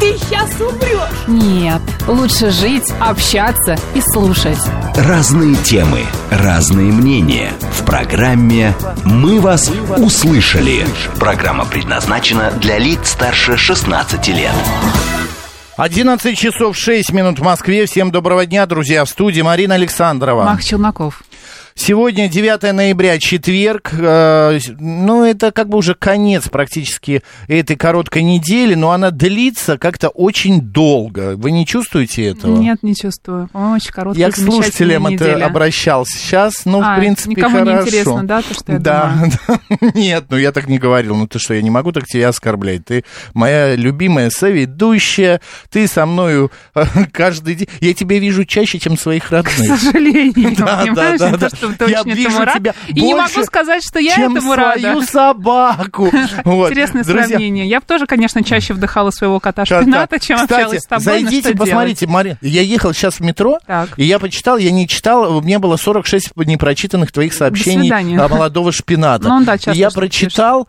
ты сейчас умрешь. Нет, лучше жить, общаться и слушать. Разные темы, разные мнения. В программе «Мы вас услышали». Программа предназначена для лиц старше 16 лет. 11 часов 6 минут в Москве. Всем доброго дня, друзья. В студии Марина Александрова. Мах Челноков. Сегодня 9 ноября, четверг. Э, ну, это как бы уже конец практически этой короткой недели, но она длится как-то очень долго. Вы не чувствуете этого? Нет, не чувствую. По-моему, очень короткая, Я к слушателям это неделя. обращался. Сейчас, ну, А, в принципе, никому хорошо. не интересно, да, то, что я да, думаю? Нет, ну я так не говорил. Ну ты что, я не могу так тебя оскорблять. Ты моя любимая соведущая. Ты со мною э, каждый день. Я тебя вижу чаще, чем своих К родных. сожалению, Да, понимаешь, да, не да, то, что да. ты Я вижу этому рад. тебя И не могу сказать, что я чем этому свою рада. собаку. Вот. Интересное Друзья, сравнение. Я бы тоже, конечно, чаще вдыхала своего кота шпината, чем Кстати, общалась с тобой. зайдите, что посмотрите, Марин, я ехал сейчас в метро, Так. и я почитал, я не читал, у меня было 46 непрочитанных твоих сообщений о молодого шпината. Ну, да, я прочитал,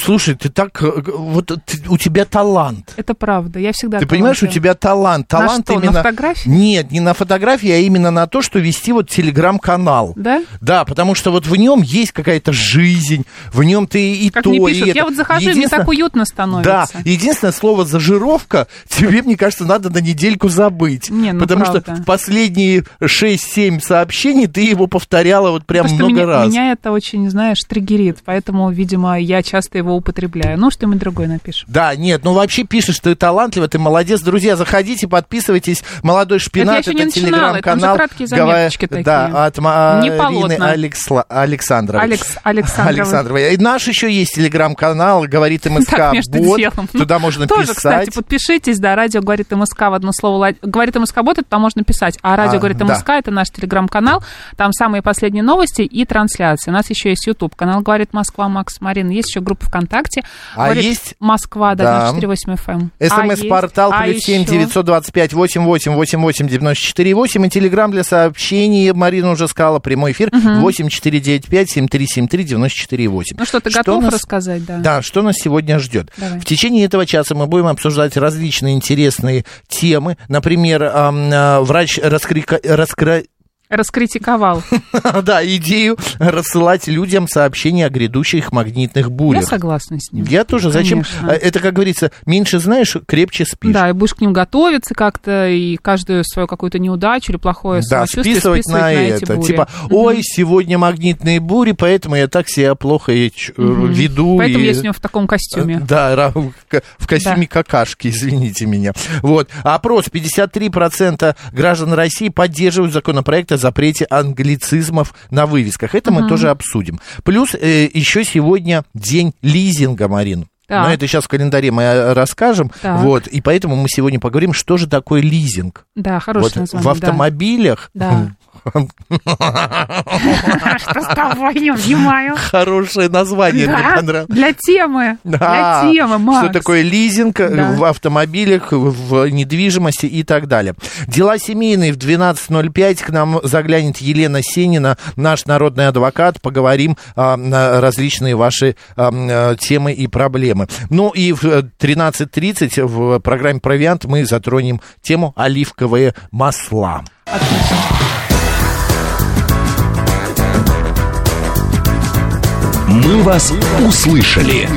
слушай, ты так, э, вот ты- у тебя талант. Это правда. Я всегда Ты понимаешь, у тебя талант. На Талант что, на именно... фотографии? Нет, не на фотографии, а именно на то, что вести вот телеграм-канал. Да? Да, потому что вот в нем есть какая-то жизнь, в нем ты и Как то, мне и пишут, это. я вот захожу, и мне так уютно становится. Да, единственное слово зажировка тебе, мне кажется, надо на недельку забыть. Не, ну потому правда. что в последние 6-7 сообщений ты его повторяла вот прям Потому много меня, раз. меня это очень, знаешь, триггерит, поэтому, видимо, я часто его употребляю. Ну, что-нибудь другое напишем. Да, нет, ну вообще пишешь, ты талантлива, ты молодец. Друзья, заходите, подписывайтесь. Молодой шпинат, Это я еще не начинала, там же телеграм-канал. краткие заметочки такие. Да, от Не Полотна. Алексла- Александровой. Алекс- Александровой. Александровой. И наш еще есть телеграм-канал, говорит МСК Так, между Бот. делом. Туда можно Тоже, писать. кстати, подпишитесь, да, радио говорит МСК в одно слово. Говорит МСК Бот, это там можно писать. А радио А, говорит да. МСК, это наш телеграм-канал. Там самые последние новости и трансляции. У нас еще есть YouTube. Канал говорит Москва, Макс Марин. Есть еще группа ВКонтакте. А Говорит есть- Москва, да, Да. 948 FM. А СМС-портал а плюс семь девятьсот двадцать пять восемь восемь восемь восемь девяносто четыре восемь и телеграмм для сообщений. Марина уже сказала, прямой эфир три семь три девяносто четыре восемь. Ну что, ты готов рассказать, да? Да, что нас сегодня ждет? Давай. В течение этого часа мы будем обсуждать различные интересные темы. Например, а, врач раскрика- раскра- Раскритиковал. да, идею рассылать людям сообщения о грядущих магнитных Я бурях. согласна с ним. Я тоже. Зачем? Конечно. А, Это, как говорится, меньше знаешь, крепче спишь. Да, и будешь к ним готовиться как-то, и каждую свою какую-то неудачу или плохое Да, списывать, на, эти это. бури. Типа, ой, сегодня магнитные бури, поэтому я так себя плохо э, веду. Поэтому и- я сегодня в таком костюме. Да, ра- в костюме какашки, извините меня. Вот. Опрос. 53% граждан России поддерживают законопроект о запрете англицизмов на вывесках. Это мы тоже обсудим. Плюс э, еще сегодня день лизинга, Марин. Так. Но это сейчас в календаре мы э, расскажем. Так. Вот. И поэтому мы сегодня поговорим, что же такое лизинг. Да, хорошее Вот название. в автомобилях Да. Что с тобой, не понимаю. хорошее название мне понравилось. Для темы. Для темы, Макс. Что такое лизинг э, в автомобилях, в недвижимости и так далее. Дела семейные в 12.05. К нам заглянет Елена Сенина, наш народный адвокат. Поговорим а, на различные ваши а, темы и проблемы. Ну и в э, 13.30 в программе «Провиант» мы затронем тему оливковые масла. «Мы вас услышали».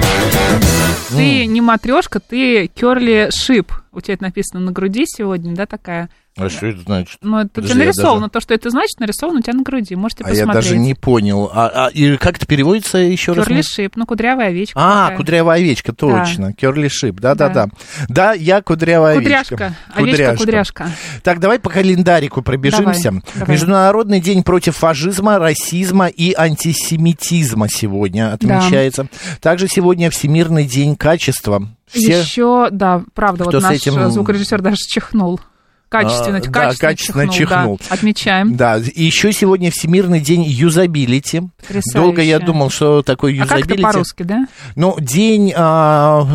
Ты не матрешка, ты керли шип. У тебя это написано на груди сегодня, да, такая? А что это значит? Ну, это Подожди, я нарисовано. даже- То, что это значит, нарисовано у тебя на груди. Можете А я посмотреть. даже не понял. А, а, и как это переводится еще раз? Керли шип, ну, кудрявая овечка. А, такая. кудрявая овечка, точно. Керли шип, да-да-да. Да, я кудрявая Кудряшка. овечка. Овечка, кудряшка. Так, давай по календарику пробежимся. Давай, давай. Международный день против фашизма, расизма и антисемитизма сегодня отмечается. Также сегодня Всемирный день качества. Все... Еще, да, правда, вот наш этим- звукорежиссер даже чихнул. Качественно, А, да, качественно, качественно чихнул, да. чихнул. Отмечаем. Да, и еще сегодня Всемирный день юзабилити. Потрясающе. Долго я думал, что такое А как это юзабилити. по-русски, да? Ну, день, а,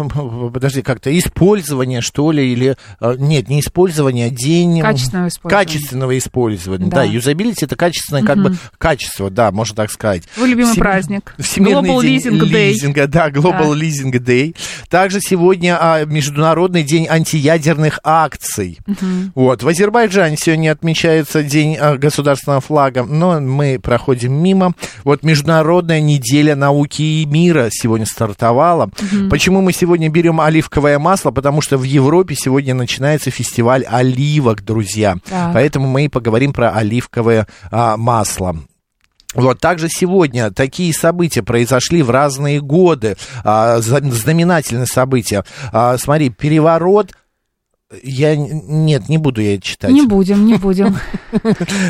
подожди, как-то использования, что ли, или... а, нет, не использования, а день... Качественного использования. Качественного использования, Да. да. юзабилити это качественное, как бы, качество, да, можно так сказать. Твой любимый Всем- праздник. Всемирный Global день Leasing Day. лизинга, да, Global Да. Leasing Day. Также сегодня а, Международный день антиядерных акций. Вот. В Азербайджане сегодня отмечается День а, государственного флага, но мы проходим мимо. Вот Международная неделя науки и мира сегодня стартовала. Почему мы сегодня берем оливковое масло? Потому что в Европе сегодня начинается фестиваль оливок, друзья. Так. Поэтому мы и поговорим про оливковое а, масло. Вот также сегодня такие события произошли в разные годы, а, знаменательные события. А, смотри, переворот. Я нет, не буду я читать. Не будем, не будем.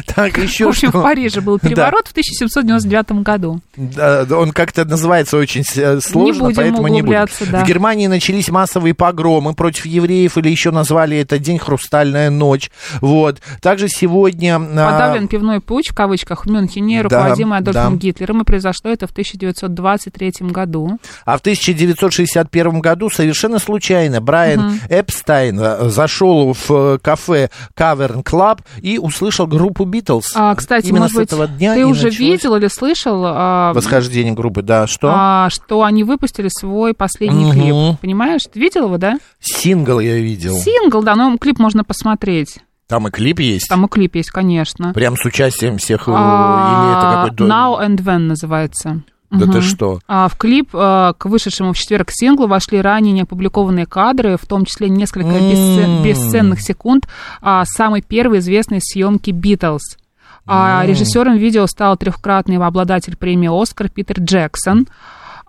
Так еще В общем, в Париже был переворот в 1799 году. Он как-то называется очень э, сложно, поэтому не будем. В Германии начались массовые погромы против евреев, или еще назвали это День Хрустальная ночь. Вот. Также сегодня... а, Подавлен пивной путь, в кавычках, в Мюнхене, руководимый Адольфом. Гитлером, и произошло это в 1923 году. А в 1961 году совершенно случайно Брайан Эпстайн э, зашел в э, кафе Cavern Club и услышал группу Битлз. А, кстати, Именно может с быть, этого дня ты уже началось видел или слышал, а, восхождение группы, да, что? а, что они выпустили свой последний Мгм. клип. Понимаешь? Ты видел его, да? Сингл я видел. Сингл, да, но клип можно посмотреть. Там и клип есть. Там и клип есть, конечно. Прям с участием всех, э, А, или это какой-то... Now and When называется. Да ты Мгм. что? А, в клип а, к вышедшему в четверг синглу вошли ранее неопубликованные кадры, в том числе несколько бесце- М. бесценных секунд а, самой первой известной съемки «Битлз». А режиссером видео стал трехкратный обладатель премии «Оскар» Питер Джексон.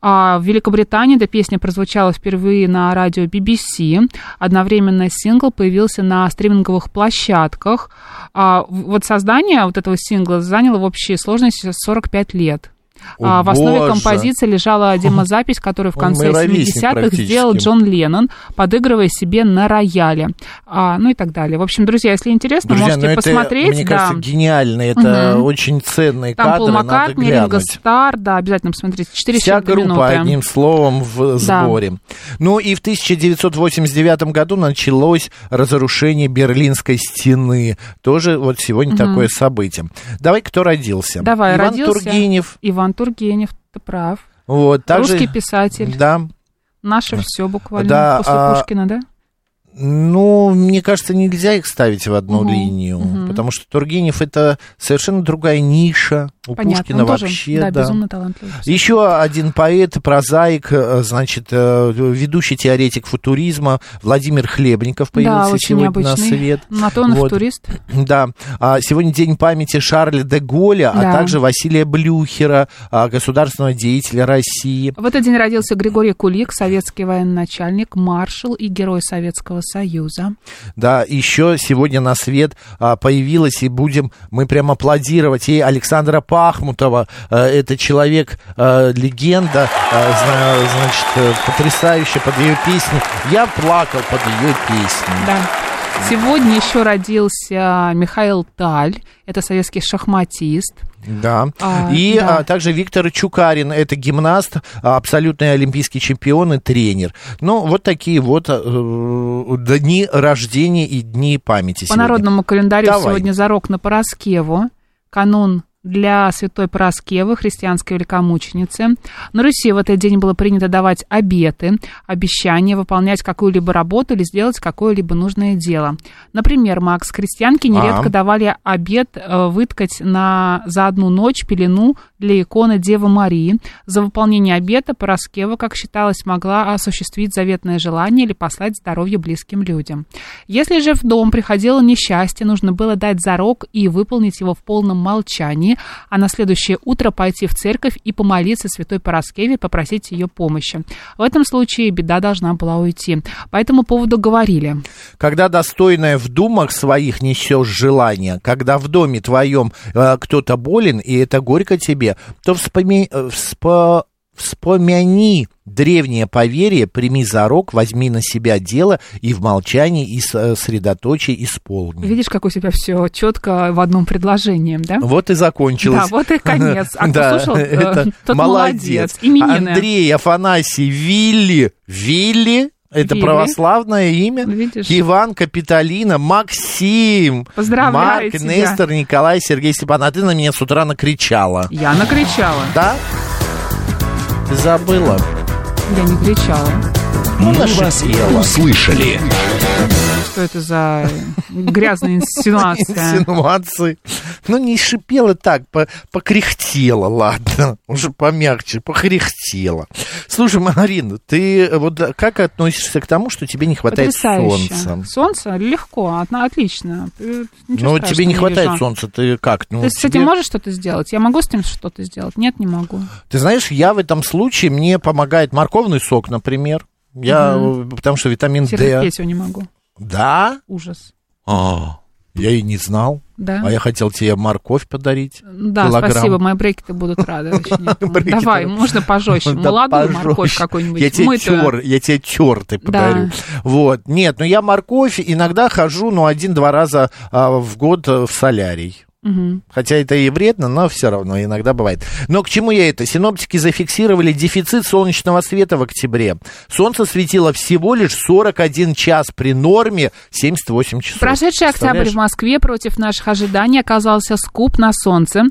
А в Великобритании эта песня прозвучала впервые на радио BBC. Одновременно сингл появился на стриминговых площадках. А вот создание вот этого сингла заняло в общей сложности 45 лет. О, А, в основе боже. композиции лежала демозапись, которую в Он конце мой ровесник 70-х практически. сделал Джон Леннон, подыгрывая себе на рояле. А, ну и так далее. В общем, друзья, если интересно, Друзья, можете ну это, посмотреть. мне да. кажется, гениально. Это Мгм. очень ценные Там кадры, Пол Маккартни, Ринго. Стар, да, обязательно посмотрите. 4 Вся группа, минуты. одним словом, в Да. сборе. Ну и в 1989 году началось разрушение Берлинской стены. Тоже вот сегодня такое событие. Давай, кто родился? Давай, Иван родился Тургенев. Иван Тургенев, ты прав. Вот, также, Русский писатель. Да. Наше все буквально. Да, После а, Пушкина, да? Ну, мне кажется, нельзя их ставить в одну Мгм, линию, мгм. потому что Тургенев это совершенно другая ниша. У Понятно. Пушкина Он тоже, вообще, да, да. безумно талантливый. Еще один поэт, прозаик, э, значит, э, ведущий теоретик футуризма Владимир Хлебников Да, появился очень сегодня необычный. на свет. На то он Вот. футурист. Да, А сегодня день памяти Шарля де Голля, а Да. также Василия Блюхера, а, государственного деятеля России. В этот день родился Григорий Кулик, советский военачальник, маршал и герой Советского Союза. Да, еще сегодня на свет а, появилась, и будем мы прям аплодировать ей Александра Пахмутова. А, это человек, а, легенда, а, зна- значит, потрясающая под ее песни. Я плакал под ее песни. Да. Сегодня еще родился Михаил Таль, это советский шахматист. Да. А, и да. а, также Виктор Чукарин, это гимнаст, а, абсолютный олимпийский чемпион и тренер. Ну, вот такие вот э, дни рождения и дни памяти По сегодня. народному календарю Давай. сегодня зарок на Пороскеву, канун для святой Пороскевы, христианской великомученицы. На Руси в этот день было принято давать обеты, обещания, выполнять какую-либо работу или сделать какое-либо нужное дело. Например, Макс, крестьянки нередко А. давали обет э, выткать на, за одну ночь пелену для иконы Девы Марии. За выполнение обета Пороскева, как считалось, могла осуществить заветное желание или послать здоровье близким людям. Если же в дом приходило несчастье, нужно было дать зарок и выполнить его в полном молчании, а на следующее утро пойти в церковь и помолиться святой Пороскеве, попросить ее помощи. В этом случае беда должна была уйти. По этому поводу говорили. Когда достойное в думах своих несешь желание, когда в доме твоем э, кто-то болен, и это горько тебе, то вспоми- э, вспо- Вспомяни древнее поверье, прими за рог, возьми на себя дело и в молчании и с- средоточии исполни. Видишь, как у тебя все четко в одном предложении, да? Вот и закончилось. Да, вот и конец. А кто слушал, э, это тот молодец. Именины. Андрей, Афанасий, Вилли, Вилли, это Вилли. православное имя. Видишь? Иван, Капитолина, Максим, Поздравляю Марк, тебя. Нестор, Николай, Сергей Степан. А ты на меня с утра накричала. Я накричала. Да? Ты забыла. Я не кричала. Мы вас услышали. Что это за грязная инсинуация? Инсинуации. Ну, не шипела так, по- покряхтела, ладно. Уже помягче, покряхтела. Слушай, Марина, ты вот как относишься к тому, что тебе не хватает Потрясающе. солнца? Солнце легко, отлично. Ну, тебе не хватает вижу. солнца, ты как? Ну, Ты с этим можешь что-то сделать? Я могу с этим что-то сделать? Нет, не могу. Ты знаешь, я в этом случае, мне помогает морковный сок, например. Я, э, потому что витамин D. Терпеть его не могу. Да? Ужас. А, я и не знал. Да? А я хотел тебе морковь подарить. Да, килограмм. спасибо, мои брекеты будут рады. Давай, можно пожестче. Молодую морковь какую-нибудь. Я тебе я тебе тертый подарю. Да. Вот. Нет, ну я морковь иногда хожу, ну, один-два раза а, в год э, в солярий. Мгм. Хотя это и вредно, но все равно иногда бывает. Но к чему я это? Синоптики зафиксировали дефицит солнечного света в октябре. Солнце светило всего лишь 41 час при норме 78 часов. Прошедший октябрь в Москве против наших ожиданий оказался скуп на солнце.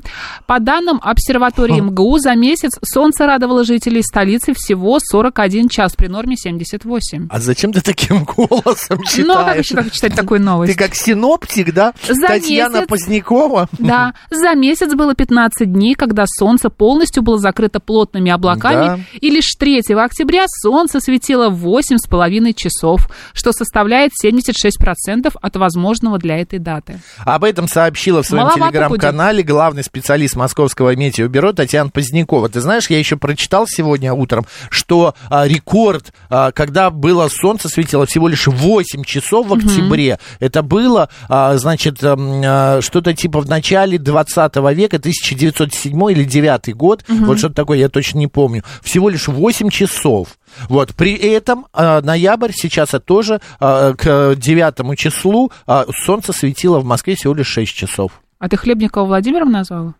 По данным обсерватории МГУ, за месяц солнце радовало жителей столицы всего 41 час при норме 78. А зачем ты таким голосом читаешь? Ну, а как еще так читать такую Ты новость? как синоптик, да? За Татьяна месяц. Позднякова? Да, за месяц было 15 дней, когда солнце полностью было закрыто плотными облаками, Да. и лишь 3 октября солнце светило 8,5 часов, что составляет 76% от возможного для этой даты. Об этом сообщила в своем телеграм-канале главный специалист Московского метеобюро Татьяна Позднякова. Ты знаешь, я еще прочитал сегодня утром, что а, рекорд, а, когда было солнце светило всего лишь 8 часов в октябре, это было, а, значит, ам, а, что-то типа в начале 20 века, 1907 или 9 год, вот что-то такое, я точно не помню. Всего лишь 8 часов. Вот, при этом а, ноябрь сейчас это тоже а, к 9 числу а, солнце светило в Москве всего лишь 6 часов. А ты Хлебникова Владимиром назвала?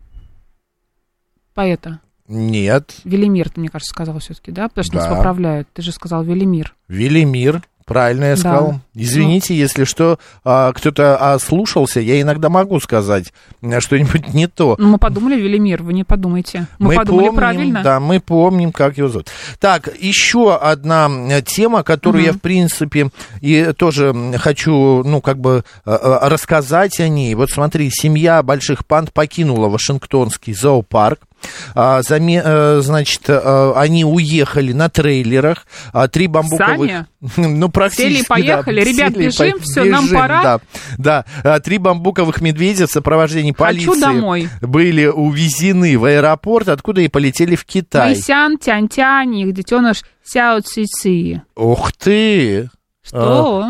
Поэта. Нет, Велимир, ты, мне кажется, сказал все-таки, да? Потому что нас Да. поправляют. Ты же сказал Велимир. Велимир, правильно я Да. сказал. Извините, если что, а, кто-то ослушался, я иногда могу сказать а, что-нибудь не то. Ну, мы подумали, Велимир, вы не подумайте. Мы, подумали помним, правильно. Да, мы помним, как его зовут. Так, еще одна тема, которую я, в принципе, и тоже хочу, ну, как бы э, рассказать о ней. Вот смотри, семья больших панд покинула Вашингтонский зоопарк. А, заме- э, значит, э, они уехали на трейлерах. А, Три бамбуковых... Сами? Ну, практически, Сели и поехали. да. Ребят, Сели бежим, по- нам бежим, пора. Да, да. А, Три бамбуковых медведя в сопровождении Хочу полиции домой. были увезены в аэропорт, откуда и полетели в Китай. Майсян, Тянь-Тянь, их детеныш Сяо Ци Ци. Ух ты! Что?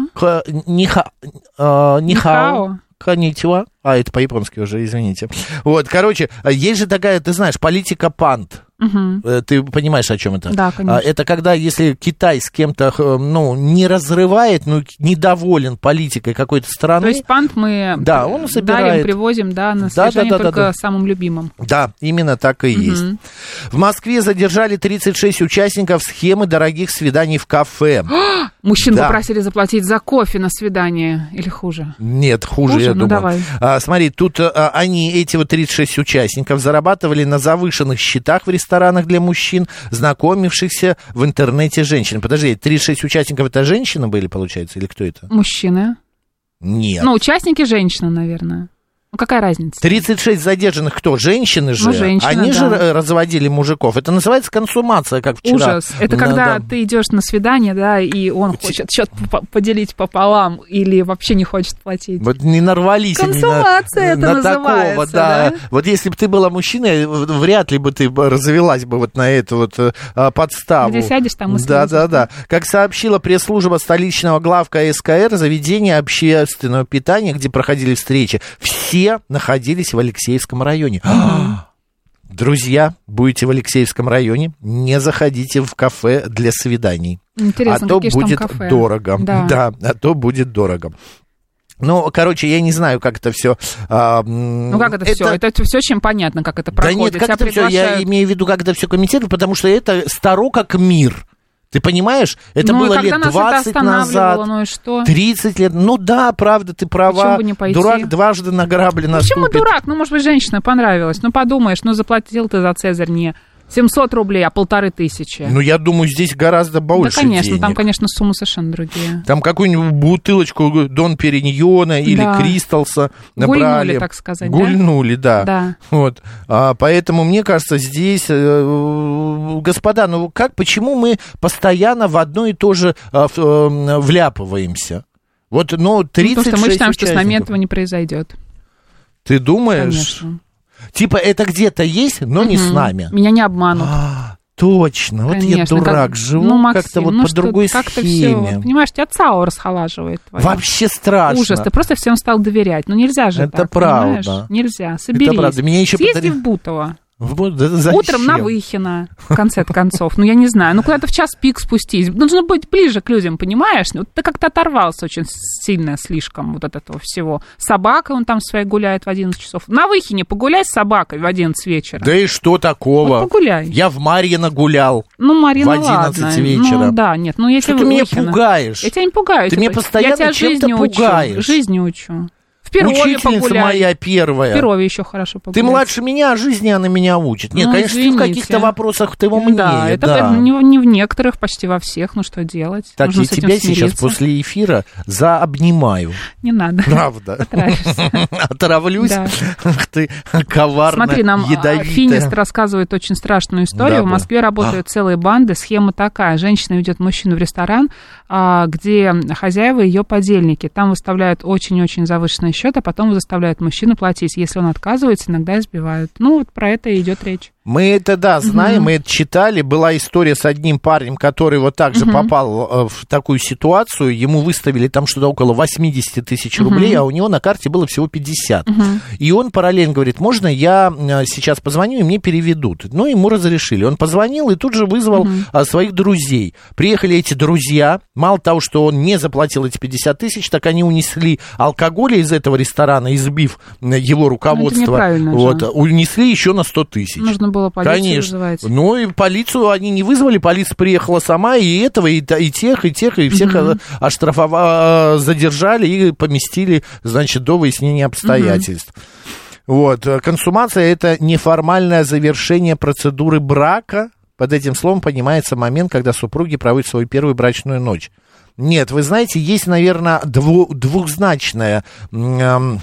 Ниха. Нихао. Коничева. А, это по-японски уже, извините. Вот, короче, а, есть же такая, ты знаешь, политика панд. Мгм. Э, Ты понимаешь, о чем это? Да, конечно. А, Это когда, если Китай с кем-то, х, ну, не разрывает, ну, недоволен политикой какой-то страны. То есть пант мы Да, он дарим, собирает. привозим, да, на Да, да, да, да, только да. самым любимым. Да, именно так и есть. В Москве задержали 36 участников схемы дорогих свиданий в кафе. Мужчин Да. попросили заплатить за кофе на свидание или хуже? Нет, хуже, Хуже? я Ну, думаю. давай. А, смотри, тут а, они, эти вот 36 участников, зарабатывали на завышенных счетах в ресторанах для мужчин, знакомившихся в интернете женщин. Подожди, 36 участников это женщины были, получается, или кто это? Мужчины. Нет. Ну, участники женщины, наверное. Ну, какая разница? 36 задержанных кто? Женщины же? Ну, женщины, Они же да. э, разводили мужиков. Это называется консумация, как вчера. Ужас. Это Да, когда да. ты идешь на свидание, да, и он хочет счет поделить пополам или вообще не хочет платить. Вот не нарвались они на, Консумация это на такого, называется, да. да? Вот если бы ты была мужчиной, в- вряд ли бы ты развелась бы вот на эту вот э, а, подставу. Где сядешь, там и Да, да, да. Как сообщила пресс-служба столичного главка СКР, заведения общественного питания, где проходили встречи, все находились в Алексеевском районе. Друзья, будете в Алексеевском районе, не заходите в кафе для свиданий. Интересно, а то будет кафе? дорого. Да. а то будет дорого. Ну, короче, я не знаю, как это все. Ну как это, все? Это все очень понятно, как это Да проходит. нет, как Тебя это все, я приглашают. имею в виду, как это все комментирую, потому что это старо как мир. Ты понимаешь? Это ну, было лет нас 20 это назад. ну и что? 30 лет. Ну да, правда, ты права. Дурак дважды на грабли Ну, Почему наступит. дурак? Ну, может быть, женщина понравилась. Ну, подумаешь, ну, заплатил ты за Цезарь не 700 рублей, а полторы тысячи. Ну, я думаю, здесь гораздо да, больше конечно, денег. там, конечно, суммы совершенно другие. Там какую-нибудь бутылочку Дон Периньона или Да. Кристалса набрали. Гульнули, так сказать, да? Гульнули, да. Да. Вот. А, поэтому, мне кажется, здесь, э, господа, ну как, почему мы постоянно в одно и то же а, э, вляпываемся? Вот, ну, Ну, 36 потому что мы считаем, что с нами участников. этого не произойдет. Ты думаешь? Конечно. Типа это где-то есть, но не с нами. Меня не обманут. А, точно. Вот я Конечно, дурак, как- живу ну, как-то вот ну по что, другой как-то схеме. Все, понимаешь, тебя ЦАО расхолаживает. твое. Вообще страшно. Ужас, ты просто всем стал доверять. Ну нельзя же Это так, правда. понимаешь? Нельзя, соберись. правда. Меня еще Съезди подари- в Бутово. Вот? Утром на Выхино, в конце концов. Ну, я не знаю. Ну, куда-то в час пик спустись. Нужно быть ближе к людям, понимаешь? Вот ты как-то оторвался очень сильно слишком вот от этого всего. С собакой он там своей гуляет в 11 часов. На Выхине погуляй с собакой в 11 вечера. Да и что такого? Вот погуляй. Я в Марьино гулял. Ну, Марина, в 11 ладно. вечера. Ну, да, нет. Ну, если Что ты меня Выхино- пугаешь? Я тебя не пугаю. Ты типа, меня постоянно я тебя чем-то жизни пугаешь. Учу, жизни учу. В Перове Учительница погуляй. моя В первая. Перове еще хорошо погулять. Ты младше меня, а жизни она меня учит. Нет, Ну, конечно, ты в извините. каких-то вопросах ты умнее. Да, это да. не, не в некоторых, почти во всех. Ну, что делать? Так, Нужно я тебя сейчас смириться. после эфира заобнимаю. Не надо. Правда. Потравишься. Отравлюсь? Да. Ты, коварно, Смотри, нам а, ядовитая. Финист рассказывает очень страшную историю. Да, в да. Москве работают целые банды. Схема такая. Женщина ведет мужчину в ресторан, а, где хозяева ее подельники. Там выставляют очень-очень завышенный счет, а потом заставляют мужчину платить. Если он отказывается, иногда избивают. Ну, вот про это идет речь. Мы это, да, знаем, мы это читали. Была история с одним парнем, который вот так же попал э, в такую ситуацию. Ему выставили там что-то около 80 тысяч рублей, а у него на карте было всего 50. И он параллельно говорит, можно я э, сейчас позвоню, и мне переведут. Ну, ему разрешили. Он позвонил и тут же вызвал а, своих друзей. Приехали эти друзья. Мало того, что он не заплатил эти 50 тысяч, так они унесли алкоголя из этого ресторана, избив его руководство. неправильно же. вот, унесли еще на 100 тысяч. Нужно было полицию Конечно. вызывать. Ну и полицию они не вызвали, полиция приехала сама, и этого, и, и тех, и тех, и всех э, оштрафова- задержали и поместили, значит, до выяснения обстоятельств. Вот, э, консумация это неформальное завершение процедуры брака. Под этим словом понимается момент, когда супруги проводят свою первую брачную ночь. Нет, вы знаете, есть, наверное, дву- двухзначное м, эм,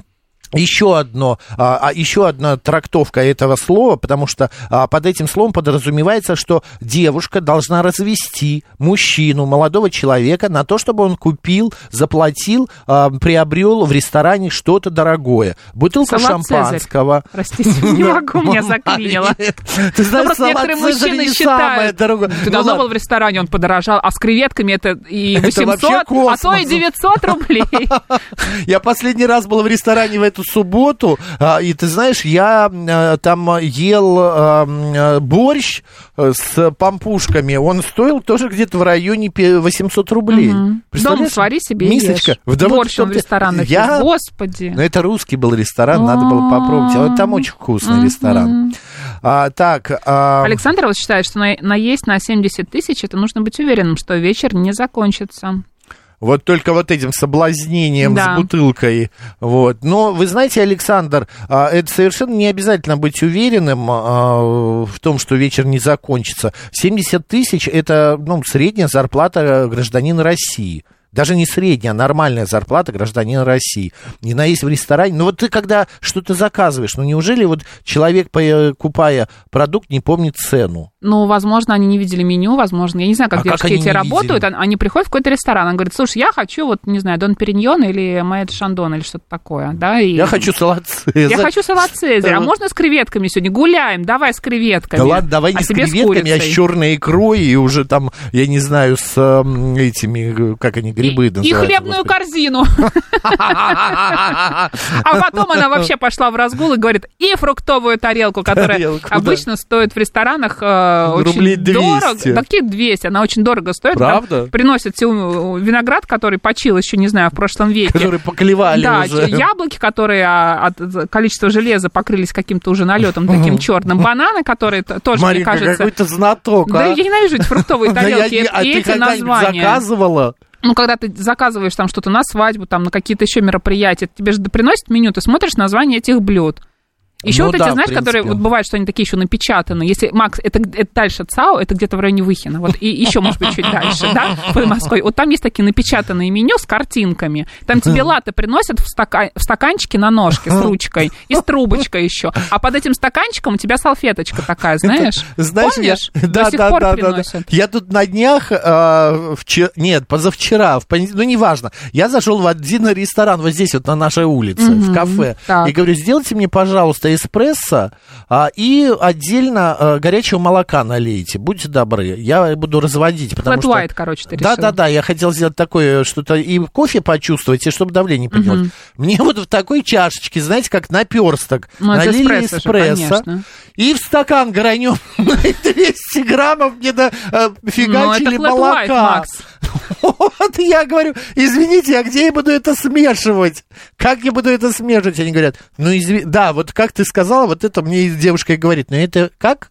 еще одно, а, а, еще одна трактовка этого слова, потому что а, под этим словом подразумевается, что девушка должна развести мужчину, молодого человека, на то, чтобы он купил, заплатил, а, приобрел в ресторане что-то дорогое. Бутылка Салат «Цезарь». шампанского. Простите, не могу, меня заклинило. Ты знаешь, Ну, просто салат «Цезарь» не самое дорогое. Ты Ну давно был в ресторане, он подорожал, а с креветками это и Это 800, вообще а то и космос. 900 рублей. Я последний раз был в ресторане в эту субботу, а, и ты знаешь, я а, там ел а, м, борщ э, с пампушками. Он стоил тоже где-то в районе пе- 800 рублей. Дома Представляешь? свари себе Мисочка. В дома Борщ он в ресторанах Я... есть. Господи. Ну, это русский был ресторан, надо было попробовать. А вот там очень вкусный ресторан. А, так, а, Александр вот считает, что на- наесть на 70 тысяч, это нужно быть уверенным, что вечер не закончится. Вот только вот этим соблазнением Да. с бутылкой. Вот. Но вы знаете, Александр, а, это совершенно не обязательно быть уверенным а, в том, что вечер не закончится. 70 тысяч это ну, средняя зарплата гражданина России. Даже не средняя, а нормальная зарплата гражданина России. Не наесть в ресторане. Ну вот ты когда что-то заказываешь, ну неужели вот человек, покупая продукт, не помнит цену? Ну, возможно, они не видели меню, возможно, я не знаю, как А как девушки они эти работают, видели? они приходят в какой-то ресторан, он говорит, слушай, я хочу, вот, не знаю, Дон Периньон или Майет Шандон или что-то такое, да, и... Я хочу салат Цезарь. Я хочу салат Цезарь, а можно с креветками сегодня? Гуляем, давай с креветками. Да ладно, давай не а с креветками, а с черной икрой и уже там, я не знаю, с этими, как они, грибы И хлебную господи. корзину. А потом она вообще пошла в разгул и говорит, и фруктовую тарелку, которая обычно стоит в ресторанах э, очень 200. дорого. Такие 200, она очень дорого стоит. Правда? Приносят всю- виноград, который почил еще, не знаю, в прошлом веке. Которые поклевали Да, яблоки, которые а, от количества железа покрылись каким-то уже налетом таким черным. Бананы, которые тоже, мне кажется... какой-то знаток, Да а? я ненавижу эти фруктовые тарелки. а и ты эти названия. заказывала? Ну, когда ты заказываешь там что-то на свадьбу, там на какие-то еще мероприятия, тебе же приносят меню, ты смотришь название этих блюд. Еще Ну вот да, эти, знаешь, которые вот бывают, что они такие еще напечатаны. Если, Макс, это, это дальше ЦАО, это где-то в районе Выхина. Вот, и еще, может быть, чуть дальше, да, под Москвой. Вот там есть такие напечатанные меню с картинками. Там тебе латы приносят в, стака- в стаканчике на ножке с ручкой и с трубочкой еще. А под этим стаканчиком у тебя салфеточка такая, знаешь? Знаешь, Помнишь? я, До да, сих да, пор да, да. Я тут на днях, э, вчера, нет, позавчера, в понед- ну неважно, я зашел в один ресторан вот здесь вот на нашей улице, в кафе, так. и говорю, сделайте мне, пожалуйста, эспрессо а, и отдельно э, горячего молока налейте, будьте добры, я буду разводить, потому Flat что... white, короче, ты Да, решил. да, да, я хотел сделать такое, что-то и кофе почувствовать, и чтобы давление поднялось. Мне вот в такой чашечке, знаете, как наперсток, Ну, налили эспрессо же, эспрессо, конечно. и в стакан гранем 200 граммов мне да, э, Ну, flat white, молока. Макс. Вот я говорю, извините, а где я буду это смешивать? Как я буду это смешивать? Они говорят, ну, изви... да, вот как ты сказала, вот это мне девушка говорит, ну, это как?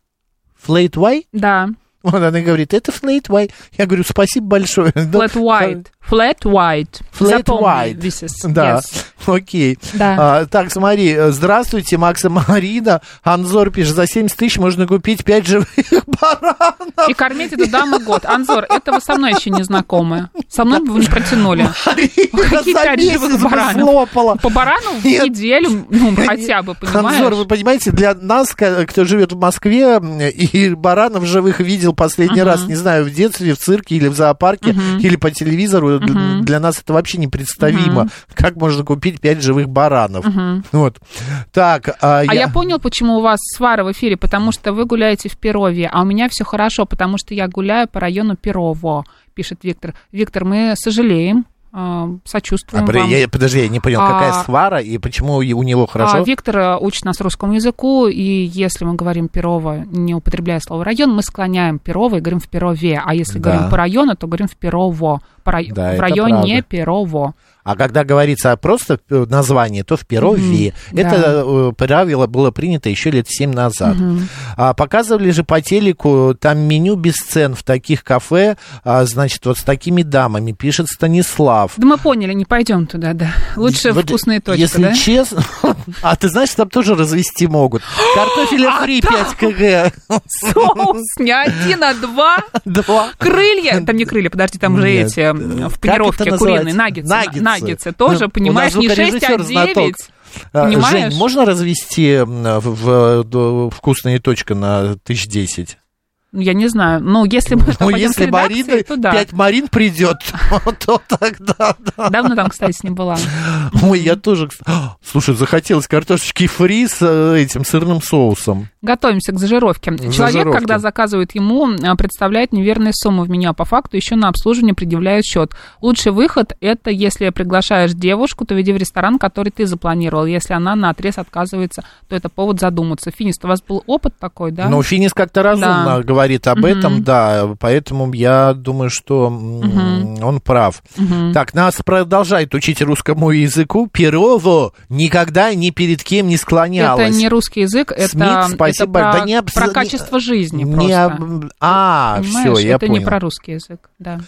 Flat white? Да, Вот она говорит, это flat white. Я говорю, спасибо большое. Ну, flat white. Flat white. Flat Запомни, white. this is- Да, yes. окей. Да. А, так, смотри, э, здравствуйте, Макс и Марина. Анзор пишет, за 70 тысяч можно купить 5 живых баранов. И кормить эту даму год. Анзор, это вы со мной еще не знакомы. Со мной бы вы не протянули. Какие за пять месяц живых бы баранов? слопала. По барану в неделю, ну, хотя бы, Анзор, вы понимаешь? понимаете, для нас, кто живет в Москве и баранов живых видел последний раз, не знаю, в детстве, в цирке или в зоопарке, или по телевизору, д- для нас это вообще непредставимо. Как можно купить 5 живых баранов? Вот. Так, а, А я понял, почему у вас свара в эфире, потому что вы гуляете в Перове, а у меня все хорошо, потому что я гуляю по району Перово, пишет Виктор. Виктор, мы сожалеем, сочувствуем А, вам. я, подожди, я не понял, какая А, свара и почему у него хорошо? А, Виктор э, учит нас русскому языку, и если мы говорим Перово, не употребляя слово район, мы склоняем Перово и говорим в Перове. А если Да. говорим по району, то говорим в Перово. По рай- Да, в районе правда. Перово. А когда говорится просто э, название, то в Перове. Мгм, Это э, правило было принято еще лет 7 назад. А показывали же по телеку там меню без цен в таких кафе, а, значит, вот с такими дамами, пишет Станислав. Да мы поняли, не пойдем туда, да. Лучше Вот вкусные точки, Если да? честно... А ты знаешь, там тоже развести могут. Картофеля А фри 5 кг. Соус не один, а два. Два. Крылья, там не крылья, подожди, там же эти в панировке куриные, наггетсы. Наггетсы. Тоже, У понимаешь, не 6, а звукорежиссер знаток. 9. А, Понимаешь? Жень, можно развести в, в- в- вкусные точка на тысяч десять? Ну, Я не знаю, ну, если мы Ну, пойдем к если редакции, Марина, то да. 5 Марин придет, то тогда да. Давно там, кстати, не была. Ой, я тоже... Слушай, захотелось картошечки фри с э, этим сырным соусом. Готовимся к зажировке. Человек, зажировке. когда заказывает ему, а, представляет неверные суммы в меню, а по факту еще на обслуживание предъявляет счет. Лучший выход – это если приглашаешь девушку, то веди в ресторан, который ты запланировал. Если она на отрез отказывается, то это повод задуматься. Финис, у вас был опыт такой, да? Но Финис как-то разумно Да. говорит об Мгм. этом, да, поэтому я думаю, что м, он прав. Так, нас продолжает учить русскому языку. Перово никогда ни перед кем не склонялась. Это не русский язык, это, Смит, это спасибо. про, Да не обс- про качество жизни Не просто. А, Понимаешь, все, я это понял. не про русский язык, да.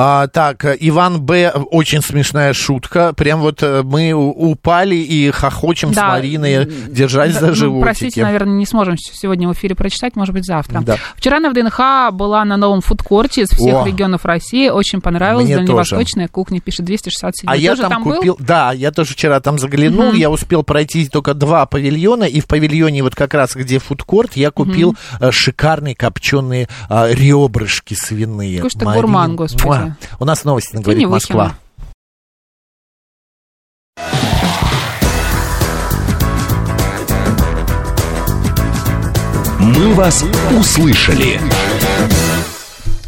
А, так, Иван Б. Очень смешная шутка. Прям вот э, мы упали и хохочем с Да. Мариной, держась Да, за ну, животики. простите, наверное, не сможем с- сегодня в эфире прочитать, может быть, завтра. Да. Вчера на ВДНХ была на новом фудкорте из всех О. регионов России. Очень понравилась Мне дальневосточная кухня, пишет 267. А Ты я тоже там, был? купил, да, я тоже вчера там заглянул, я успел пройти только два павильона, и в павильоне вот как раз, где фудкорт, я купил э, шикарные копченые э, ребрышки свиные. Какой ты гурман, господи. У нас новости, Ты говорит Москва. «Мы вас услышали».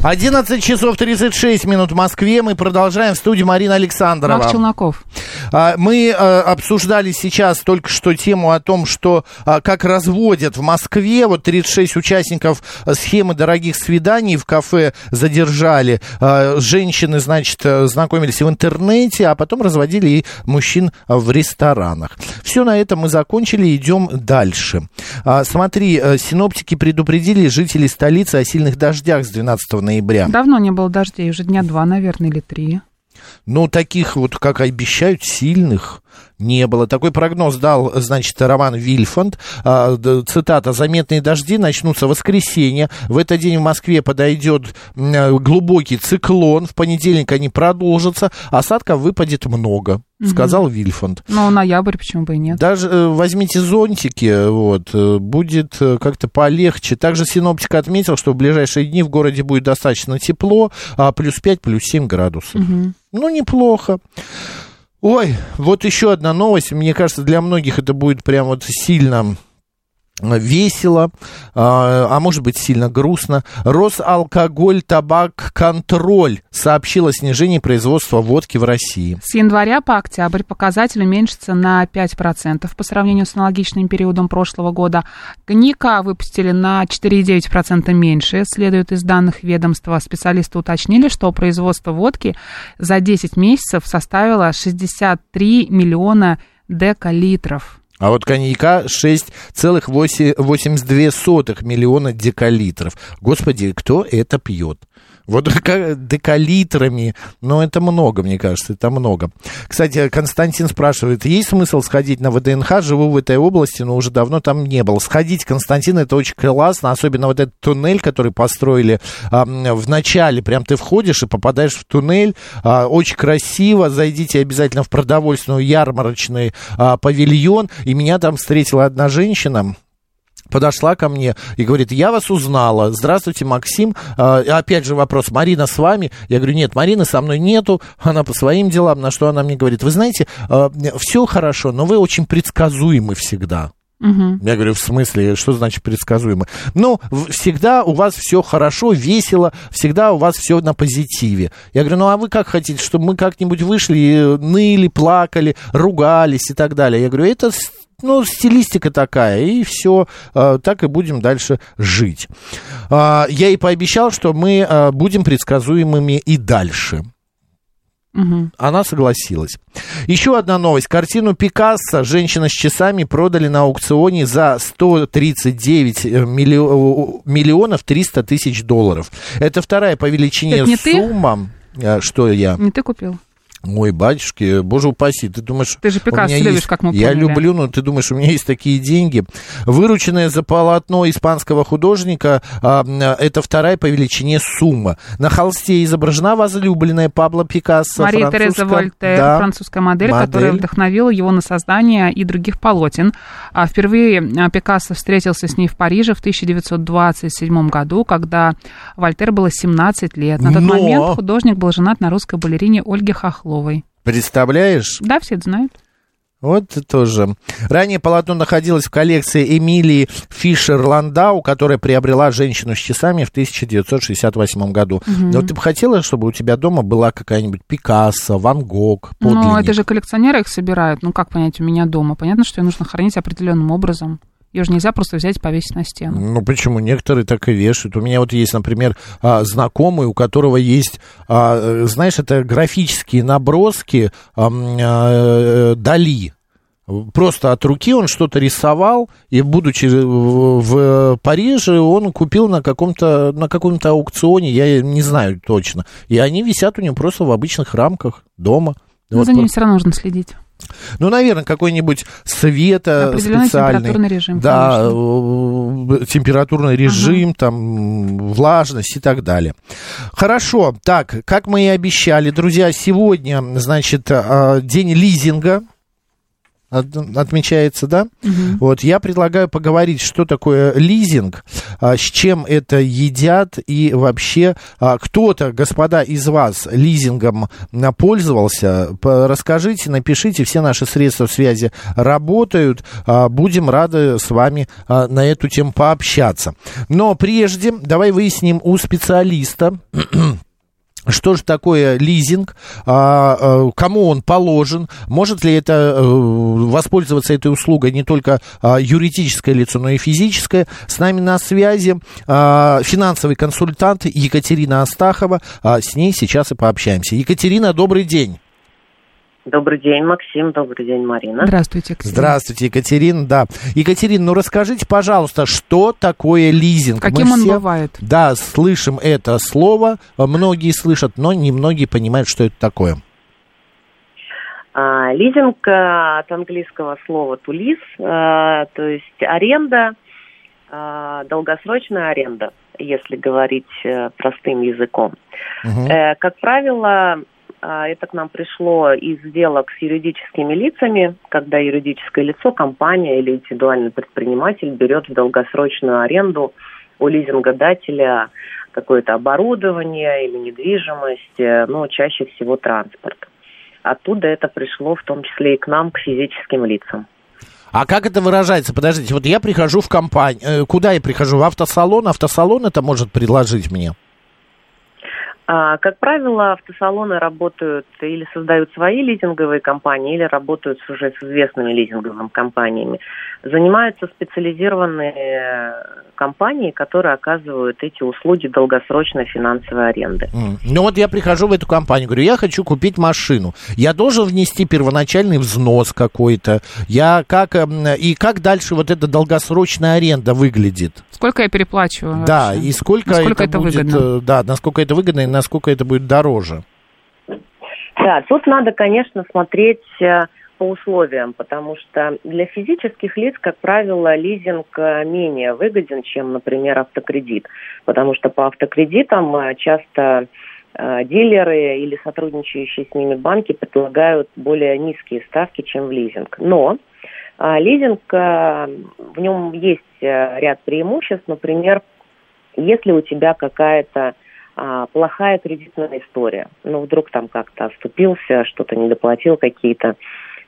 11 часов 36 минут в Москве. Мы продолжаем в студии Марина Александрова. Марк Челноков. А, Мы а, обсуждали сейчас только что тему о том, что а, как разводят в Москве. Вот 36 участников схемы дорогих свиданий в кафе задержали. Женщины, значит, знакомились в интернете, а потом разводили и мужчин в ресторанах. Все на этом мы закончили, идем дальше. Смотри, синоптики предупредили жителей столицы о сильных дождях с 12 ноября. Давно не было дождей, уже дня два, наверное, или три. Ну, таких вот, как обещают, сильных не было. Такой прогноз дал, значит, Роман Вильфанд. А, цитата. «Заметные дожди начнутся в воскресенье. В этот день в Москве подойдет м, глубокий циклон. В понедельник они продолжатся. Осадков выпадет много», сказал Вильфанд. Ну, ноябрь, почему бы и нет? Даже э, возьмите зонтики, вот, э, будет э, как-то полегче. Также синоптик отметил, что в ближайшие дни в городе будет достаточно тепло, а плюс 5, плюс 7 градусов. Ну, неплохо. Ой, вот еще одна новость. Мне кажется, для многих это будет прям вот сильно весело, а, а может быть сильно грустно. Росалкоголь, табак, контроль сообщил о снижении производства водки в России. С января по октябрь показатель уменьшится на 5% по сравнению с аналогичным периодом прошлого года. Коньяка выпустили на 4,9% меньше, следует из данных ведомства. Специалисты уточнили, что производство водки за 10 месяцев составило 63 миллиона декалитров. А вот коньяка 6,82 миллиона декалитров. Господи, кто это пьет? Вот декалитрами, но это много, мне кажется, это много. Кстати, Константин спрашивает, есть смысл сходить на ВДНХ? Живу в этой области, но уже давно там не был. Сходить, Константин, это очень классно, особенно вот этот туннель, который построили а, в начале, прям ты входишь и попадаешь в туннель, а, очень красиво, зайдите обязательно в продовольственную ярмарочный а, павильон, и меня там встретила одна женщина, подошла ко мне и говорит, я вас узнала, здравствуйте, Максим, А, опять же вопрос, Марина с вами? Я говорю, нет, Марины со мной нету, она по своим делам, на что она мне говорит, вы знаете, все хорошо, но вы очень предсказуемы всегда. Я говорю, в смысле, что значит предсказуемо? Ну, всегда у вас все хорошо, весело, всегда у вас все на позитиве. Я говорю, ну а вы как хотите, чтобы мы как-нибудь вышли и ныли, плакали, ругались и так далее? Я говорю, это ну, стилистика такая, и все, так и будем дальше жить. А, я ей пообещал, что мы а, будем предсказуемыми и дальше. Она согласилась. Еще одна новость. Картину Пикассо «Женщина с часами» продали на аукционе за 139 миллио- миллионов 300 тысяч долларов. Это вторая по величине Это ты? сумма. А, Что я? Не ты купил? Ой, батюшки, боже упаси, ты думаешь... Ты же у Пикассо меня любишь, есть- как мы Я поняли. люблю, но ты думаешь, у меня есть такие деньги. Вырученная за полотно испанского художника, м, это вторая по величине сумма. На холсте изображена возлюбленная Пабло Пикассо. Мария Тереза Вольтер, да, французская модель, которая модель. вдохновила его на создание и других полотен. А впервые а, Пикассо встретился с ней в Париже в 1927 году, когда Вольтер было 17 лет. На тот Но- момент художник был женат на русской балерине Ольге Хохловой. Представляешь? Да, все это знают. Вот тоже. Ранее полотно находилось в коллекции Эмилии Фишер-Ландау, которая приобрела женщину с часами в 1968 году. Но ты бы хотела, чтобы у тебя дома была какая-нибудь Пикассо, Ван Гог, Но подлинник? это же коллекционеры их собирают. Ну, как понять, у меня дома. Понятно, что ее нужно хранить определенным образом. Ее же нельзя просто взять и повесить на стену. Ну почему? Некоторые так и вешают. У меня вот есть, например, а, знакомый, у которого есть, а, э, знаешь, это графические наброски а, э, Дали. Просто от руки он что-то рисовал, и будучи в, в Париже, он купил на каком-то на каком-то аукционе, я не знаю точно. И они висят у него просто в обычных рамках дома. Но Вот за ними просто- все равно нужно следить. Ну, наверное, какой-нибудь света специальный. температурный режим, Да, э, температурный режим, там, м, влажность и так далее. Хорошо, так, как мы и обещали, друзья, сегодня, значит, э, день лизинга. От- отмечается, да? Вот я предлагаю поговорить, что такое лизинг, а, с чем это едят и вообще а, кто-то, господа, из вас лизингом а, пользовался. Расскажите, напишите, все наши средства связи работают. А, Будем рады с вами а, на эту тему пообщаться. Но прежде давай выясним у специалиста, что же такое лизинг, а, а, кому он положен, может ли это э, воспользоваться этой услугой не только а, юридическое лицо, но и физическое. С нами на связи а, финансовый консультант Екатерина Астахова. С ней сейчас и пообщаемся. Екатерина, добрый день. Добрый день, Максим. Добрый день, Марина. Здравствуйте, Екатерина. Здравствуйте, Екатерина. Да. Екатерина, ну расскажите, пожалуйста, что такое лизинг? Каким Мы он все, бывает? Да, слышим это слово, многие слышат, но немногие понимают, что это такое. А, лизинг а, от английского слова to lease, а, то есть аренда, а, долгосрочная аренда, если говорить э, простым языком. Э, как правило, это к нам пришло из сделок с юридическими лицами, когда юридическое лицо, компания или индивидуальный предприниматель берет в долгосрочную аренду у лизингодателя какое-то оборудование или недвижимость, э, ну, чаще всего транспорт. Оттуда это пришло в том числе и к нам, к физическим лицам. А как это выражается? Подождите, вот я прихожу в компанию. Куда я прихожу? В автосалон? Автосалон это может предложить мне? А, как правило, автосалоны работают или создают свои лизинговые компании, или работают с уже с известными лизинговыми компаниями. Занимаются специализированные э, компании, которые оказывают эти услуги долгосрочной финансовой аренды. М. Ну вот я прихожу в эту компанию, говорю, я хочу купить машину. Я должен внести первоначальный взнос какой-то. Я как эм, и как дальше вот эта долгосрочная аренда выглядит? Сколько я переплачиваю? Да, вообще? и сколько, Насколько это, это будет, выгодно? э, да, насколько это выгодно и насколько это будет дороже. Да, тут надо, конечно, смотреть э, по условиям, потому что для физических лиц, как правило, лизинг э, менее выгоден, чем, например, автокредит. Потому что по автокредитам э, часто дилеры или сотрудничающие с ними банки предлагают более низкие ставки, чем в лизинг. Но лизинг, в нем есть ряд преимуществ. Например, если у тебя какая-то а, плохая кредитная история. Ну, вдруг там как-то оступился, что-то не доплатил, какие-то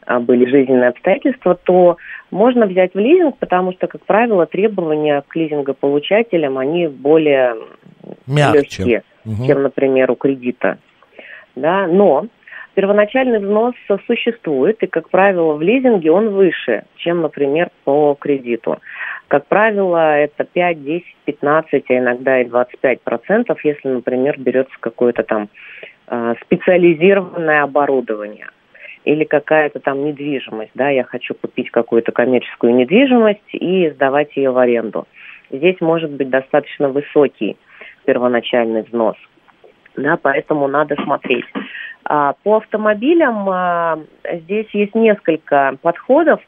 а, были жизненные обстоятельства, то можно взять в лизинг, потому что, как правило, требования к лизингополучателям, они более Мягче. легкие, Мгм. чем, например, у кредита. Да, но первоначальный взнос существует, и, как правило, в лизинге он выше, чем, например, по кредиту. Как правило, это 5, 10, 15, а иногда и 25 процентов, если, например, берется какое-то там э, специализированное оборудование или какая-то там недвижимость, да, я хочу купить какую-то коммерческую недвижимость и сдавать ее в аренду. Здесь может быть достаточно высокий первоначальный взнос, да, поэтому надо смотреть. А, по автомобилям а, здесь есть несколько подходов.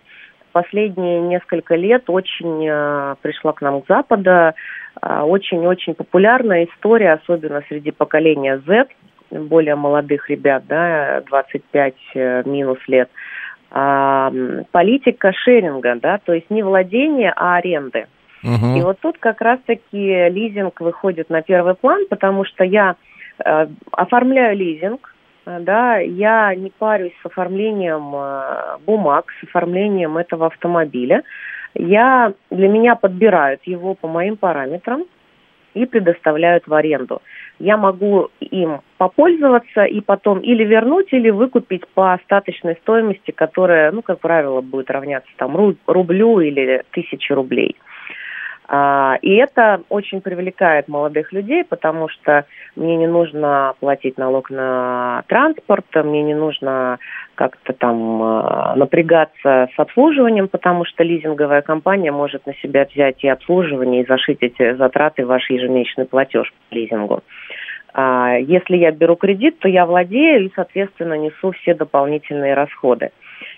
Последние несколько лет очень а, пришла к нам с Запада а, очень-очень популярная история, особенно среди поколения Z, более молодых ребят, да, 25 э, минус лет, а, политика шеринга, да, то есть не владение, а аренды. Мгм. И вот тут как раз-таки лизинг выходит на первый план, потому что я э, оформляю лизинг, э, да, я не парюсь с оформлением э, бумаг, с оформлением этого автомобиля. Я, для меня подбирают его по моим параметрам и предоставляют в аренду. Я могу им попользоваться и потом или вернуть, или выкупить по остаточной стоимости, которая, ну, как правило, будет равняться там ру- рублю или тысяче рублей. А, И это очень привлекает молодых людей, потому что мне не нужно платить налог на транспорт, мне не нужно как-то там э, напрягаться с обслуживанием, потому что лизинговая компания может на себя взять и обслуживание, и зашить эти затраты в ваш ежемесячный платеж по лизингу. А, Если я беру кредит, то я владею и, соответственно, несу все дополнительные расходы.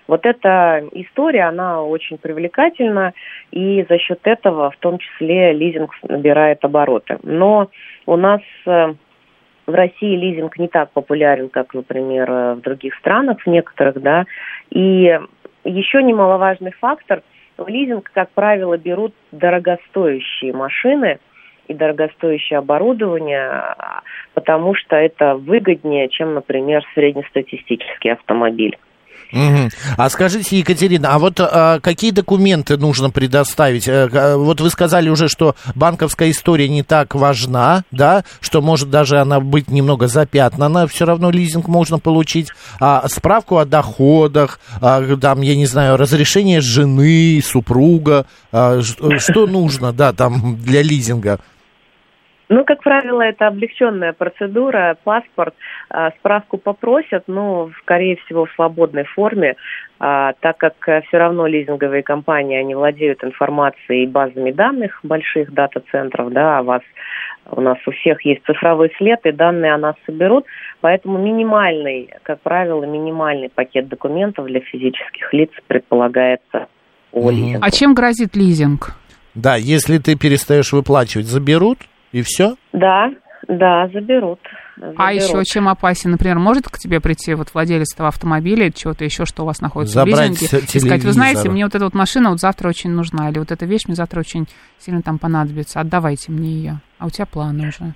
Вот эта история, она очень привлекательна, и за счет этого в том числе лизинг набирает обороты. Но у нас э, в России лизинг не так популярен, как, например, э, в других странах, в некоторых, да, и еще немаловажный фактор. Лизинг, как правило, берут дорогостоящие машины и дорогостоящее оборудование, потому что это выгоднее, чем, например, среднестатистический автомобиль. Угу. А скажите, Екатерина, а вот а, какие документы нужно предоставить? А, вот вы сказали уже, что банковская история не так важна, да, что может даже она быть немного запятнана, все равно лизинг можно получить. А справку о доходах, а, там, я не знаю, разрешение жены, супруга, а, что нужно, да, там для лизинга? Ну, как правило, это облегченная процедура, паспорт, а, справку попросят, но, скорее всего, в свободной форме, а, так как э, все равно лизинговые компании, они владеют информацией и базами данных больших дата-центров, да, о вас у нас у всех есть цифровой след, и данные о нас соберут, поэтому минимальный, как правило, минимальный пакет документов для физических лиц предполагается у лизинга. А чем грозит лизинг? Да, если ты перестаешь выплачивать, заберут? И все? Да, да, заберут. заберут. А еще чем опасен, например, может к тебе прийти вот владелец этого автомобиля, чего-то еще, что у вас находится Забрать в лизинге, и сказать, вы знаете, мне вот эта вот машина вот завтра очень нужна, или вот эта вещь мне завтра очень сильно там понадобится, отдавайте мне ее. А у тебя планы уже.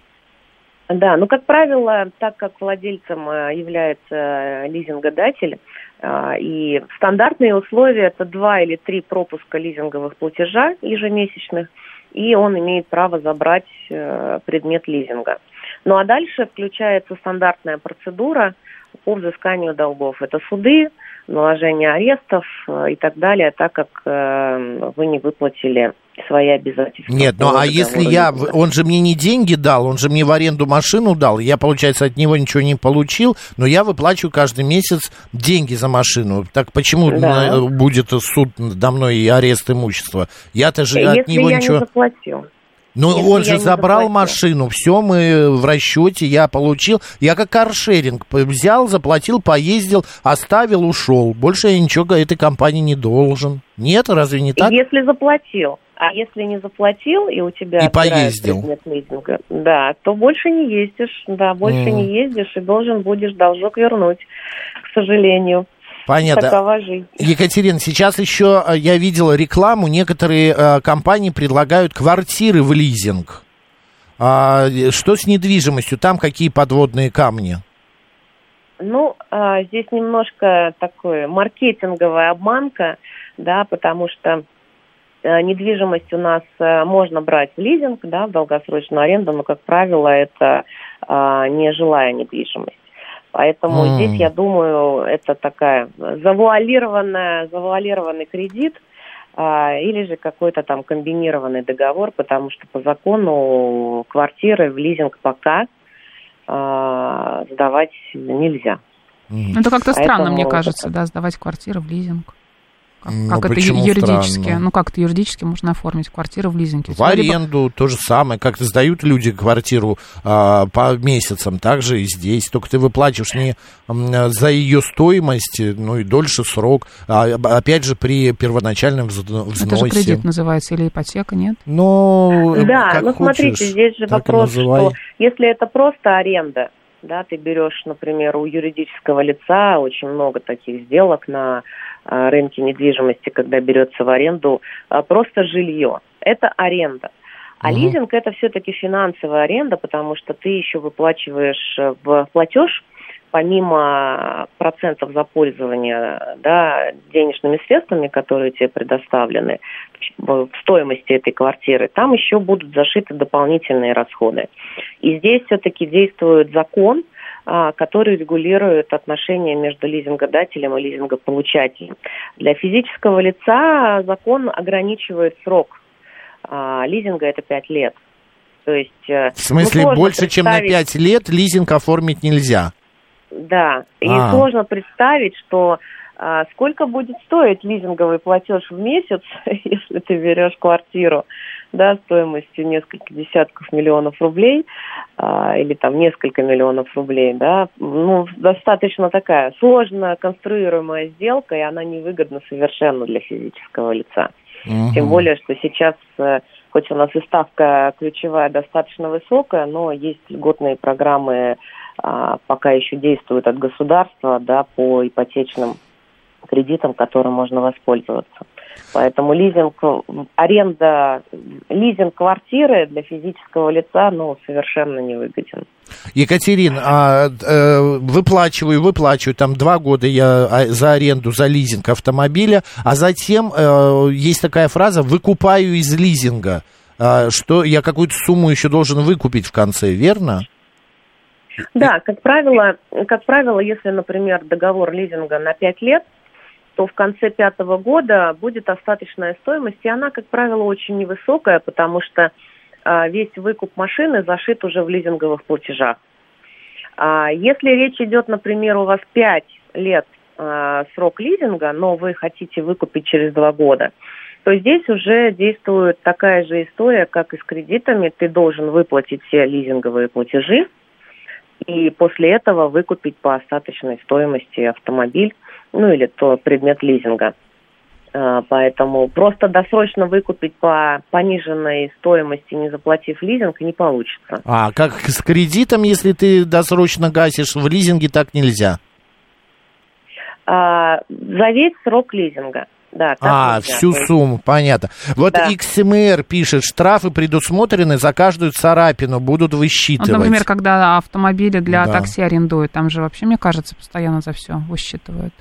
Да, ну, как правило, так как владельцем э, является э, лизингодатель, э, и стандартные условия это два или три пропуска лизинговых платежа ежемесячных – и он имеет право забрать э, предмет лизинга. Ну а дальше включается стандартная процедура по взысканию долгов. Это суды, наложение арестов э, и так далее, так как э, вы не выплатили свои обязательства. Нет, ну а если я, он же мне не деньги дал, он же мне в аренду машину дал, я, получается, от него ничего не получил, но я выплачиваю каждый месяц деньги за машину. Так почему да. будет суд надо мной и арест имущества? Я-то же если от него я ничего... Не заплатил. Ну, Если он же забрал машину, все мы в расчете, я получил. Я как каршеринг взял, заплатил, поездил, оставил, ушел. Больше я ничего этой компании не должен. Нет, разве не так? Если заплатил. А если не заплатил, и у тебя... И поездил. Лизинга, да, то больше не ездишь, да, больше mm. не ездишь, и должен будешь должок вернуть, к сожалению. Понятно. Такова жизнь. Екатерина, сейчас еще э, я видела рекламу, некоторые э, компании предлагают квартиры в лизинг. А, что с недвижимостью? Там какие подводные камни? Ну, а, здесь немножко такое маркетинговая обманка, да, потому что а, недвижимость у нас можно брать в лизинг, да, в долгосрочную аренду, но, как правило, это а, нежилая недвижимость. Поэтому mm. здесь, я думаю, это такая завуалированная, завуалированный кредит а, или же какой-то там комбинированный договор, потому что по закону квартиры в лизинг пока а, сдавать нельзя. Mm. Это как-то странно, мне кажется, да, сдавать квартиру в лизинг. Как, ну, как это юридически? Странно? Ну, как это юридически можно оформить квартиру в лизинге? В аренду либо... то же самое. Как-то сдают люди квартиру а, по месяцам, так же и здесь. Только ты выплачиваешь не за ее стоимость, ну и дольше срок. А, опять же, при первоначальном взносе. Это же кредит называется или ипотека, нет? Ну, да, ну смотрите, здесь же вопрос, что если это просто аренда, да, ты берешь, например, у юридического лица очень много таких сделок на рынке недвижимости, когда берется в аренду а, просто жилье. Это аренда. А угу. лизинг это все-таки финансовая аренда, потому что ты еще выплачиваешь э, в платеж помимо процентов за пользование да, денежными средствами, которые тебе предоставлены в стоимости этой квартиры, там еще будут зашиты дополнительные расходы. И здесь все-таки действует закон, который регулирует отношения между лизингодателем и лизингополучателем. Для физического лица закон ограничивает срок а, лизинга это 5 лет. То есть, э, в смысле, ну, больше чем на 5 лет лизинг оформить нельзя? Да, и а. сложно представить, что а, сколько будет стоить лизинговый платеж в месяц, если ты берешь квартиру да, стоимостью несколько десятков миллионов рублей а, или там несколько миллионов рублей, да, ну, достаточно такая сложно конструируемая сделка, и она невыгодна совершенно для физического лица. Угу. Тем более, что сейчас, э, хоть у нас и ставка ключевая достаточно высокая, но есть льготные программы, а, пока еще действуют от государства, да, по ипотечным кредитом, которым можно воспользоваться. Поэтому лизинг, аренда, лизинг квартиры для физического лица, ну, совершенно невыгоден. Екатерина, а, э, выплачиваю, выплачиваю, там два года я а, за аренду, за лизинг автомобиля, а затем э, есть такая фраза «выкупаю из лизинга», а, что я какую-то сумму еще должен выкупить в конце, верно? Да, как правило, как правило, если, например, договор лизинга на 5 лет, то в конце пятого года будет остаточная стоимость, и она, как правило, очень невысокая, потому что а, весь выкуп машины зашит уже в лизинговых платежах. А, если речь идет, например, у вас 5 лет а, срок лизинга, но вы хотите выкупить через 2 года, то здесь уже действует такая же история, как и с кредитами. Ты должен выплатить все лизинговые платежи, и после этого выкупить по остаточной стоимости автомобиль, ну или то предмет лизинга. А, поэтому просто досрочно выкупить по пониженной стоимости, не заплатив лизинг, не получится. А как с кредитом, если ты досрочно гасишь, в лизинге так нельзя? А, за весь срок лизинга. Да, а, нельзя. всю сумму, понятно. Вот да. XMR пишет, штрафы предусмотрены за каждую царапину, будут высчитывать. Вот, например, когда автомобили для да. такси арендуют, там же вообще, мне кажется, постоянно за все высчитывают.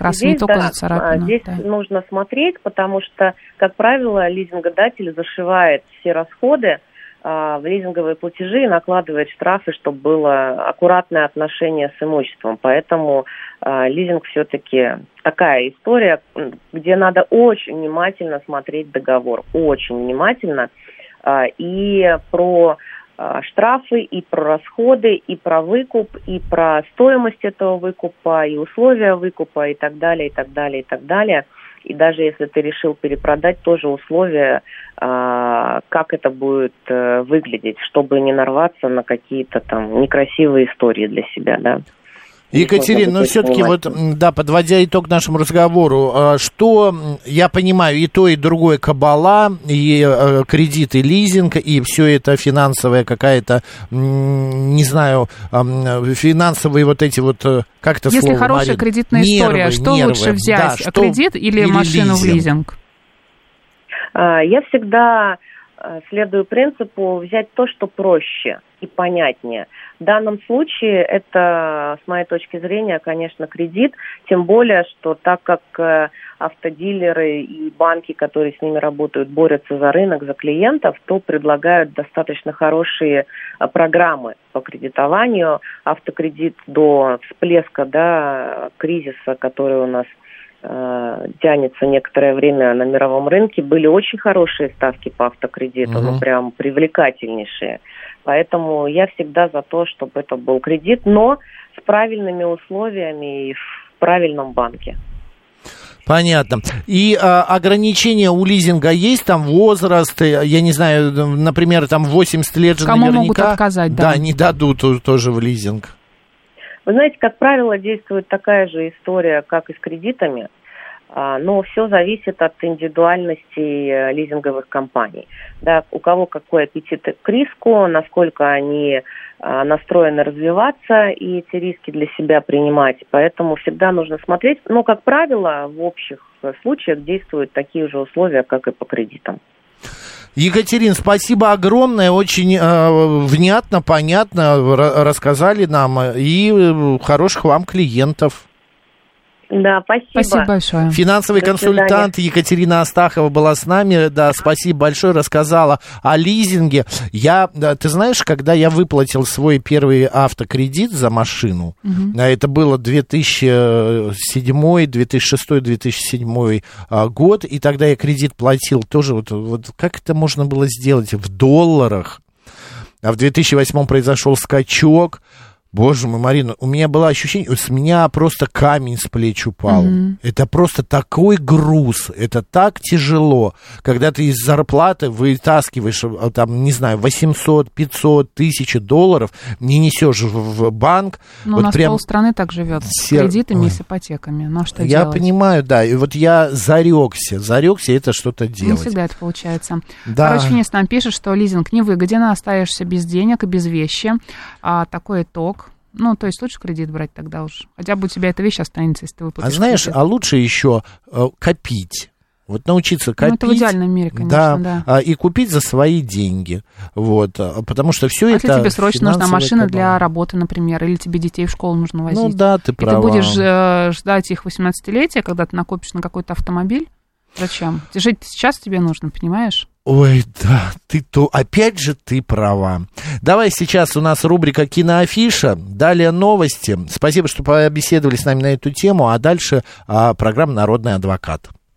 Раз здесь, не только да, за царапину. Здесь да. нужно смотреть, потому что, как правило, лизингодатель зашивает все расходы а, в лизинговые платежи и накладывает штрафы, чтобы было аккуратное отношение с имуществом. Поэтому а, лизинг все-таки такая история, где надо очень внимательно смотреть договор, очень внимательно. А, и про а, штрафы, и про расходы, и про выкуп, и про стоимость этого выкупа, и условия выкупа, и так далее, и так далее, и так далее. И даже если ты решил перепродать, тоже условия, а, как это будет э, выглядеть, чтобы не нарваться на какие-то там некрасивые истории для себя, да. Екатерина, но все-таки вот, да, подводя итог нашему разговору, а, что, я понимаю, и то, и другое кабала, и э, кредит, и лизинг, и все это финансовая какая-то, не знаю, финансовые вот эти вот, э, как это Если слово, хорошая Марин? кредитная нервы, история, что нервы, лучше взять, да, кредит или, или машину лизинг? в лизинг? А, я всегда следую принципу взять то, что проще и понятнее – в данном случае это, с моей точки зрения, конечно, кредит, тем более, что так как э, автодилеры и банки, которые с ними работают, борются за рынок, за клиентов, то предлагают достаточно хорошие э, программы по кредитованию. Автокредит до всплеска да, кризиса, который у нас э, тянется некоторое время на мировом рынке, были очень хорошие ставки по автокредиту, угу. ну прям привлекательнейшие. Поэтому я всегда за то, чтобы это был кредит, но с правильными условиями и в правильном банке. Понятно. И а, ограничения у лизинга есть, там возраст, э, я не знаю, например, там 80 лет же Кому наверняка... могут отказать, да. Да, не дадут тоже в лизинг. Вы знаете, как правило, действует такая же история, как и с кредитами. А, но все зависит от индивидуальности э, лизинговых компаний. Да, у кого какой аппетит к риску, насколько они а, настроены развиваться и эти риски для себя принимать. Поэтому всегда нужно смотреть. Но, как правило, в общих случаях действуют такие же условия, как и по кредитам. Екатерин, спасибо огромное, очень э, внятно, понятно рассказали нам и э, хороших вам клиентов. Да, спасибо. Спасибо большое. Финансовый консультант Екатерина Астахова была с нами. Да, спасибо большое, рассказала о лизинге. Я, ты знаешь, когда я выплатил свой первый автокредит за машину, угу. это было 2007, 2006, 2007 год, и тогда я кредит платил тоже, вот, вот как это можно было сделать в долларах? А в 2008 произошел скачок, Боже мой, Марина, у меня было ощущение, с меня просто камень с плеч упал. Mm-hmm. Это просто такой груз, это так тяжело, когда ты из зарплаты вытаскиваешь, э, там, не знаю, 800, 500, тысячи долларов, не несешь в банк. Ну, вот у нас прям... полстраны так живет, с кредитами Ой. и с ипотеками. Ну, а что я делать? понимаю, да, и вот я зарекся, зарекся это что-то делать. Не всегда это получается. Да. Короче, Финис нам пишет, что лизинг невыгоден, остаешься без денег и без вещи. А, такой итог Ну, то есть лучше кредит брать тогда уж. Хотя бы у тебя эта вещь останется, если ты выплатишь А знаешь, кредит. а лучше еще э, копить. Вот научиться Ну, копить. это в идеальном мире, конечно, да. а, и купить за свои деньги. Вот, а, потому что все А это... если тебе срочно нужна машина для работы, например, или тебе детей в школу нужно возить. Ну да, ты и права. ты будешь э, ждать их 18-летия, когда ты накопишь на какой-то автомобиль. Зачем? Жить сейчас тебе нужно, понимаешь? Ой, да, ты то, опять же ты права. Давай сейчас у нас рубрика «Киноафиша», далее новости. Спасибо, что побеседовали с нами на эту тему, а дальше а, программа «Народный адвокат».